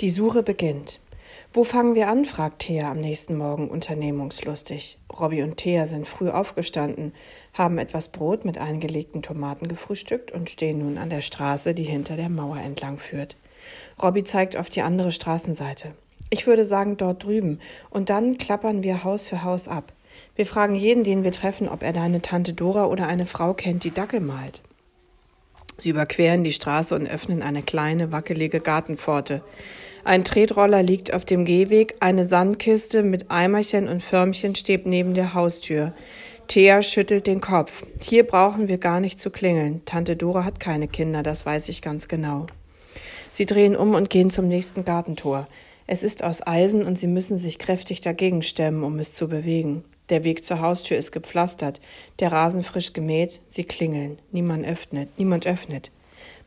Die Suche beginnt. Wo fangen wir an? fragt Thea am nächsten Morgen unternehmungslustig. Robby und Thea sind früh aufgestanden, haben etwas Brot mit eingelegten Tomaten gefrühstückt und stehen nun an der Straße, die hinter der Mauer entlang führt. Robby zeigt auf die andere Straßenseite. Ich würde sagen dort drüben. Und dann klappern wir Haus für Haus ab. Wir fragen jeden, den wir treffen, ob er deine Tante Dora oder eine Frau kennt, die Dackel malt. Sie überqueren die Straße und öffnen eine kleine, wackelige Gartenpforte. Ein Tretroller liegt auf dem Gehweg, eine Sandkiste mit Eimerchen und Förmchen steht neben der Haustür. Thea schüttelt den Kopf. Hier brauchen wir gar nicht zu klingeln. Tante Dora hat keine Kinder, das weiß ich ganz genau. Sie drehen um und gehen zum nächsten Gartentor. Es ist aus Eisen und sie müssen sich kräftig dagegen stemmen, um es zu bewegen. Der Weg zur Haustür ist gepflastert, der Rasen frisch gemäht, sie klingeln. Niemand öffnet, niemand öffnet.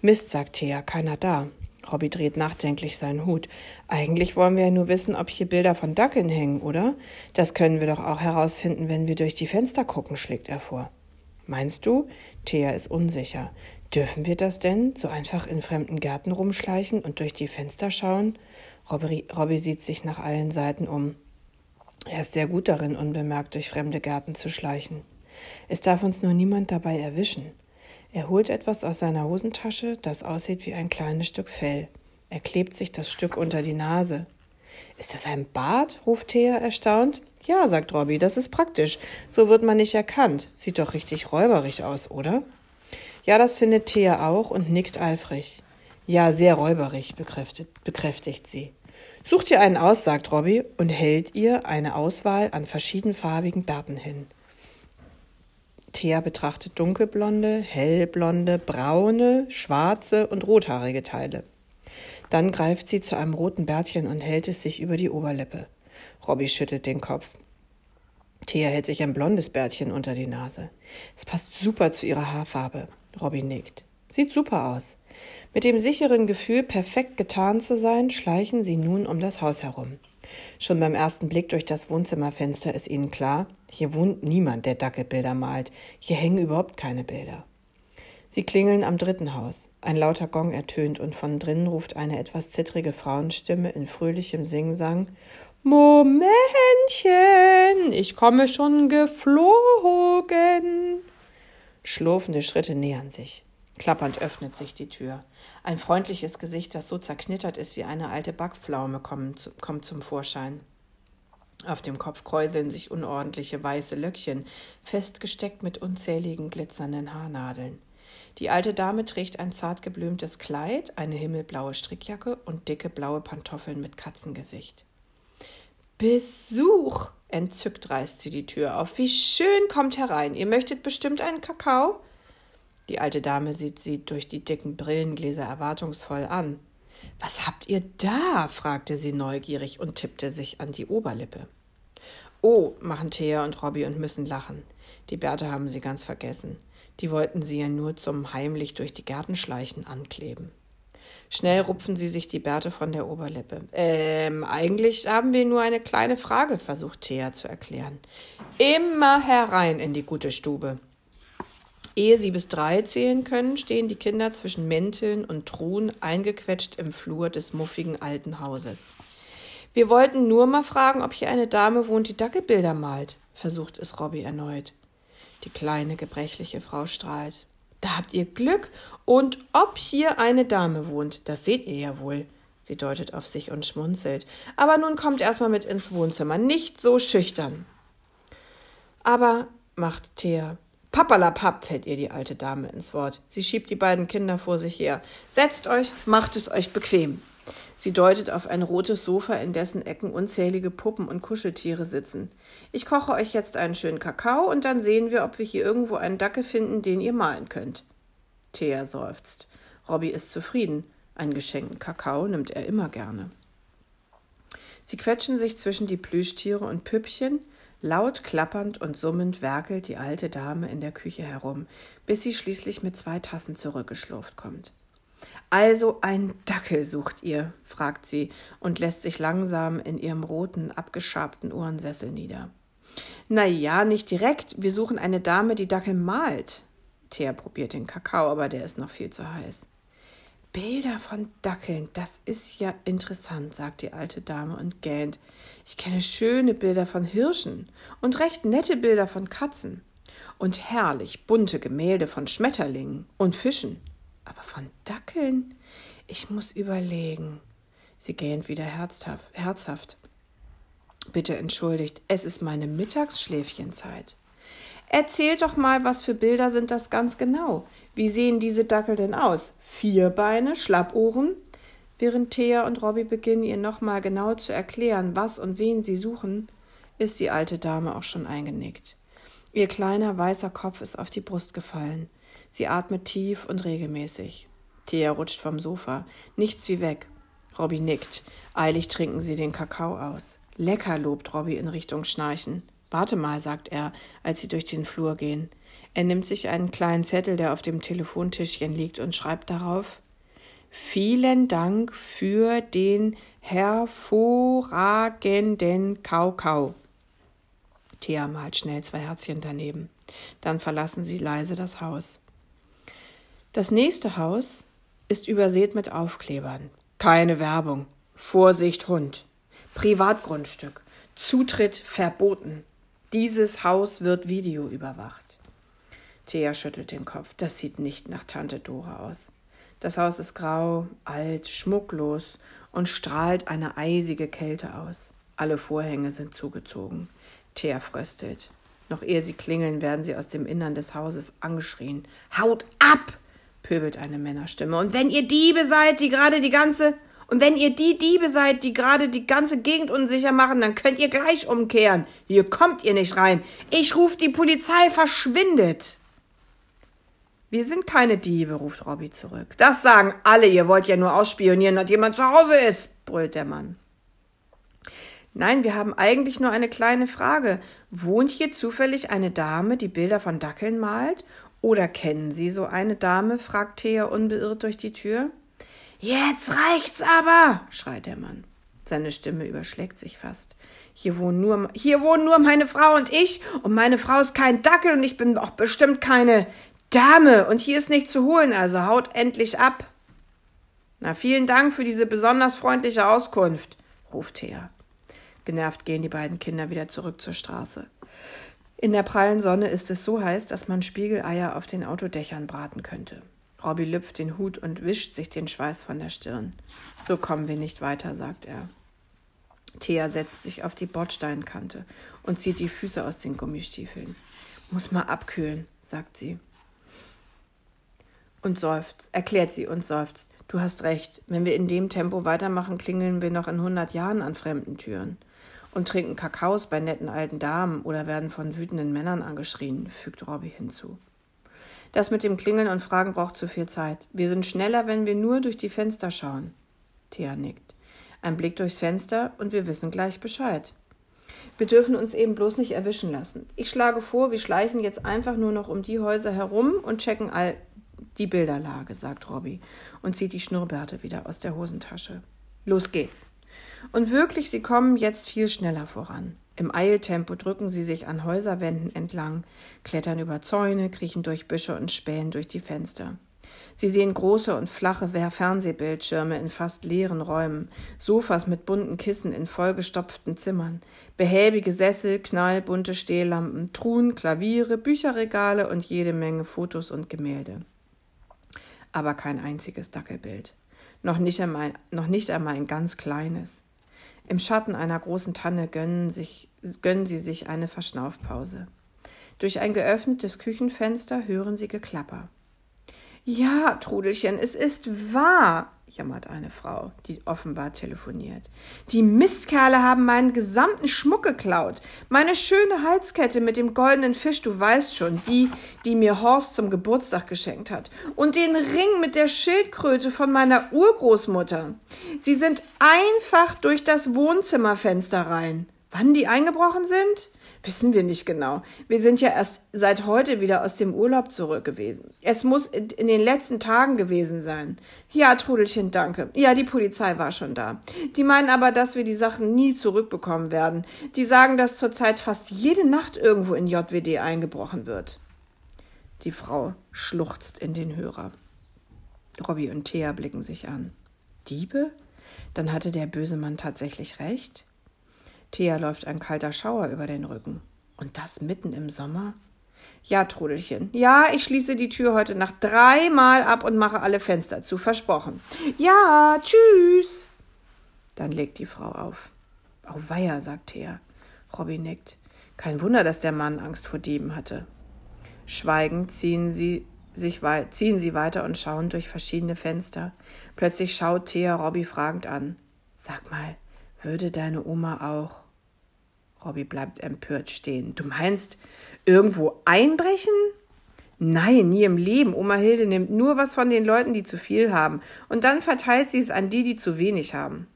Mist, sagt Thea, keiner da. Robby dreht nachdenklich seinen Hut. Eigentlich wollen wir ja nur wissen, ob hier Bilder von Dackeln hängen, oder? Das können wir doch auch herausfinden, wenn wir durch die Fenster gucken, schlägt er vor. Meinst du? Thea ist unsicher. Dürfen wir das denn? So einfach in fremden Gärten rumschleichen und durch die Fenster schauen? Robby, Robby sieht sich nach allen Seiten um. Er ist sehr gut darin, unbemerkt durch fremde Gärten zu schleichen. Es darf uns nur niemand dabei erwischen. Er holt etwas aus seiner Hosentasche, das aussieht wie ein kleines Stück Fell. Er klebt sich das Stück unter die Nase. Ist das ein Bart? ruft Thea erstaunt. Ja, sagt Robby, das ist praktisch. So wird man nicht erkannt. Sieht doch richtig räuberig aus, oder? Ja, das findet Thea auch und nickt eifrig. Ja, sehr räuberig, bekräftigt, bekräftigt sie. Sucht ihr einen aus, sagt Robby und hält ihr eine Auswahl an verschiedenfarbigen Bärten hin. Thea betrachtet dunkelblonde, hellblonde, braune, schwarze und rothaarige Teile. Dann greift sie zu einem roten Bärtchen und hält es sich über die Oberlippe. Robby schüttelt den Kopf. Thea hält sich ein blondes Bärtchen unter die Nase. Es passt super zu ihrer Haarfarbe. Robby nickt. Sieht super aus. Mit dem sicheren Gefühl, perfekt getan zu sein, schleichen sie nun um das Haus herum. Schon beim ersten Blick durch das Wohnzimmerfenster ist ihnen klar, hier wohnt niemand, der Dackelbilder malt. Hier hängen überhaupt keine Bilder. Sie klingeln am dritten Haus. Ein lauter Gong ertönt und von drinnen ruft eine etwas zittrige Frauenstimme in fröhlichem Singsang Momentchen, ich komme schon geflogen. Schlurfende Schritte nähern sich. Klappernd öffnet sich die Tür. Ein freundliches Gesicht, das so zerknittert ist wie eine alte Backpflaume, kommt zum Vorschein. Auf dem Kopf kräuseln sich unordentliche weiße Löckchen, festgesteckt mit unzähligen glitzernden Haarnadeln. Die alte Dame trägt ein zart geblümtes Kleid, eine himmelblaue Strickjacke und dicke blaue Pantoffeln mit Katzengesicht. Besuch! Entzückt reißt sie die Tür auf. Wie schön kommt herein. Ihr möchtet bestimmt einen Kakao? Die alte Dame sieht sie durch die dicken Brillengläser erwartungsvoll an. Was habt ihr da? fragte sie neugierig und tippte sich an die Oberlippe. Oh, machen Thea und Robby und müssen lachen. Die Bärte haben sie ganz vergessen. Die wollten sie ja nur zum heimlich durch die Gärtenschleichen ankleben. Schnell rupfen sie sich die Bärte von der Oberlippe. Ähm, eigentlich haben wir nur eine kleine Frage, versucht Thea zu erklären. Immer herein in die gute Stube. Ehe sie bis drei zählen können, stehen die Kinder zwischen Mänteln und Truhen eingequetscht im Flur des muffigen alten Hauses. Wir wollten nur mal fragen, ob hier eine Dame wohnt, die Dackelbilder malt, versucht es Robby erneut. Die kleine, gebrechliche Frau strahlt. Da habt ihr Glück. Und ob hier eine Dame wohnt, das seht ihr ja wohl. Sie deutet auf sich und schmunzelt. Aber nun kommt erstmal mit ins Wohnzimmer. Nicht so schüchtern. Aber, macht Thea, Pappalapapp, fällt ihr die alte Dame ins Wort. Sie schiebt die beiden Kinder vor sich her. Setzt euch, macht es euch bequem. Sie deutet auf ein rotes Sofa, in dessen Ecken unzählige Puppen und Kuscheltiere sitzen. Ich koche euch jetzt einen schönen Kakao und dann sehen wir, ob wir hier irgendwo einen Dackel finden, den ihr malen könnt. Thea seufzt. Robby ist zufrieden. Einen geschenkten Kakao nimmt er immer gerne. Sie quetschen sich zwischen die Plüschtiere und Püppchen, Laut klappernd und summend werkelt die alte Dame in der Küche herum, bis sie schließlich mit zwei Tassen zurückgeschlurft kommt. Also ein Dackel sucht ihr, fragt sie und lässt sich langsam in ihrem roten, abgeschabten Uhrensessel nieder. Na ja, nicht direkt. Wir suchen eine Dame, die Dackel malt. Thea probiert den Kakao, aber der ist noch viel zu heiß. Bilder von Dackeln, das ist ja interessant, sagt die alte Dame und gähnt. Ich kenne schöne Bilder von Hirschen und recht nette Bilder von Katzen und herrlich bunte Gemälde von Schmetterlingen und Fischen. Aber von Dackeln? Ich muss überlegen. Sie gähnt wieder herzhaft. Bitte entschuldigt, es ist meine Mittagsschläfchenzeit. Erzählt doch mal, was für Bilder sind das ganz genau? Wie sehen diese Dackel denn aus? Vier Beine, Schlappohren? Während Thea und Robby beginnen, ihr nochmal genau zu erklären, was und wen sie suchen, ist die alte Dame auch schon eingenickt. Ihr kleiner weißer Kopf ist auf die Brust gefallen. Sie atmet tief und regelmäßig. Thea rutscht vom Sofa. Nichts wie weg. Robby nickt. Eilig trinken sie den Kakao aus. Lecker, lobt Robby in Richtung Schnarchen. Warte mal, sagt er, als sie durch den Flur gehen. Er nimmt sich einen kleinen Zettel, der auf dem Telefontischchen liegt, und schreibt darauf Vielen Dank für den hervorragenden Kaukau. Thea malt schnell zwei Herzchen daneben. Dann verlassen sie leise das Haus. Das nächste Haus ist übersät mit Aufklebern. Keine Werbung. Vorsicht Hund. Privatgrundstück. Zutritt verboten. Dieses Haus wird videoüberwacht. Thea schüttelt den Kopf. Das sieht nicht nach Tante Dora aus. Das Haus ist grau, alt, schmucklos und strahlt eine eisige Kälte aus. Alle Vorhänge sind zugezogen. Thea fröstelt. Noch ehe sie klingeln, werden sie aus dem Innern des Hauses angeschrien. Haut ab! pöbelt eine Männerstimme. Und wenn ihr Diebe seid, die gerade die ganze und wenn ihr die Diebe seid, die gerade die ganze Gegend unsicher machen, dann könnt ihr gleich umkehren. Hier kommt ihr nicht rein. Ich ruf die Polizei, verschwindet. Wir sind keine Diebe, ruft Robby zurück. Das sagen alle, ihr wollt ja nur ausspionieren, dass jemand zu Hause ist, brüllt der Mann. Nein, wir haben eigentlich nur eine kleine Frage. Wohnt hier zufällig eine Dame, die Bilder von Dackeln malt? Oder kennen Sie so eine Dame? fragt Thea unbeirrt durch die Tür. Jetzt reicht's aber, schreit der Mann. Seine Stimme überschlägt sich fast. Hier wohnen nur, hier wohnen nur meine Frau und ich, und meine Frau ist kein Dackel und ich bin auch bestimmt keine Dame, und hier ist nichts zu holen, also haut endlich ab. Na, vielen Dank für diese besonders freundliche Auskunft, ruft Thea. Genervt gehen die beiden Kinder wieder zurück zur Straße. In der prallen Sonne ist es so heiß, dass man Spiegeleier auf den Autodächern braten könnte. Robby lüpft den Hut und wischt sich den Schweiß von der Stirn. So kommen wir nicht weiter, sagt er. Thea setzt sich auf die Bordsteinkante und zieht die Füße aus den Gummistiefeln. Muss mal abkühlen, sagt sie. Und seufzt, erklärt sie und seufzt. Du hast recht, wenn wir in dem Tempo weitermachen, klingeln wir noch in hundert Jahren an fremden Türen und trinken Kakaos bei netten alten Damen oder werden von wütenden Männern angeschrien, fügt Robby hinzu. Das mit dem Klingeln und Fragen braucht zu viel Zeit. Wir sind schneller, wenn wir nur durch die Fenster schauen. Thea nickt. Ein Blick durchs Fenster und wir wissen gleich Bescheid. Wir dürfen uns eben bloß nicht erwischen lassen. Ich schlage vor, wir schleichen jetzt einfach nur noch um die Häuser herum und checken all die Bilderlage, sagt Robby und zieht die Schnurrbärte wieder aus der Hosentasche. Los geht's. Und wirklich, sie kommen jetzt viel schneller voran. Im Eiltempo drücken sie sich an Häuserwänden entlang, klettern über Zäune, kriechen durch Büsche und spähen durch die Fenster. Sie sehen große und flache Fernsehbildschirme in fast leeren Räumen, Sofas mit bunten Kissen in vollgestopften Zimmern, behäbige Sessel, knallbunte Stehlampen, Truhen, Klaviere, Bücherregale und jede Menge Fotos und Gemälde. Aber kein einziges Dackelbild. Noch nicht einmal, noch nicht einmal ein ganz kleines. Im Schatten einer großen Tanne gönnen, sich, gönnen sie sich eine Verschnaufpause. Durch ein geöffnetes Küchenfenster hören sie Geklapper. Ja, Trudelchen, es ist wahr, jammert eine Frau, die offenbar telefoniert. Die Mistkerle haben meinen gesamten Schmuck geklaut. Meine schöne Halskette mit dem goldenen Fisch, du weißt schon, die, die mir Horst zum Geburtstag geschenkt hat. Und den Ring mit der Schildkröte von meiner Urgroßmutter. Sie sind einfach durch das Wohnzimmerfenster rein. Wann die eingebrochen sind? Wissen wir nicht genau. Wir sind ja erst seit heute wieder aus dem Urlaub zurück gewesen. Es muss in den letzten Tagen gewesen sein. Ja, Trudelchen, danke. Ja, die Polizei war schon da. Die meinen aber, dass wir die Sachen nie zurückbekommen werden. Die sagen, dass zurzeit fast jede Nacht irgendwo in JWD eingebrochen wird. Die Frau schluchzt in den Hörer. Robby und Thea blicken sich an. Diebe? Dann hatte der böse Mann tatsächlich recht? Thea läuft ein kalter Schauer über den Rücken. Und das mitten im Sommer? Ja, Trudelchen. Ja, ich schließe die Tür heute Nacht dreimal ab und mache alle Fenster zu. Versprochen. Ja, tschüss. Dann legt die Frau auf. Auweia, sagt Thea. Robby nickt. Kein Wunder, dass der Mann Angst vor Dieben hatte. Schweigend ziehen sie sich ziehen sie weiter und schauen durch verschiedene Fenster. Plötzlich schaut Thea Robby fragend an. Sag mal, würde deine Oma auch? Robby bleibt empört stehen. Du meinst, irgendwo einbrechen? Nein, nie im Leben. Oma Hilde nimmt nur was von den Leuten, die zu viel haben, und dann verteilt sie es an die, die zu wenig haben.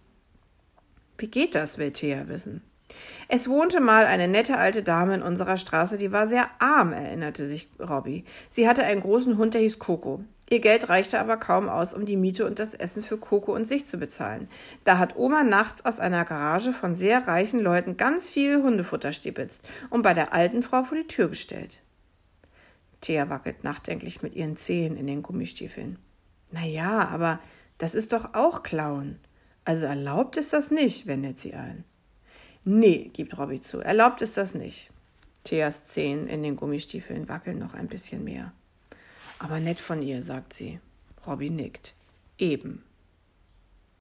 Wie geht das, will Thea wissen. Es wohnte mal eine nette alte Dame in unserer Straße, die war sehr arm, erinnerte sich Robby. Sie hatte einen großen Hund, der hieß Coco. Ihr Geld reichte aber kaum aus, um die Miete und das Essen für Coco und sich zu bezahlen. Da hat Oma nachts aus einer Garage von sehr reichen Leuten ganz viel Hundefutter stibitzt und bei der alten Frau vor die Tür gestellt. Thea wackelt nachdenklich mit ihren Zehen in den Gummistiefeln. Na ja, aber das ist doch auch Klauen. Also erlaubt ist das nicht, wendet sie ein. Nee, gibt Robby zu, erlaubt ist das nicht. Theas Zehen in den Gummistiefeln wackeln noch ein bisschen mehr. Aber nett von ihr, sagt sie. Robby nickt. Eben.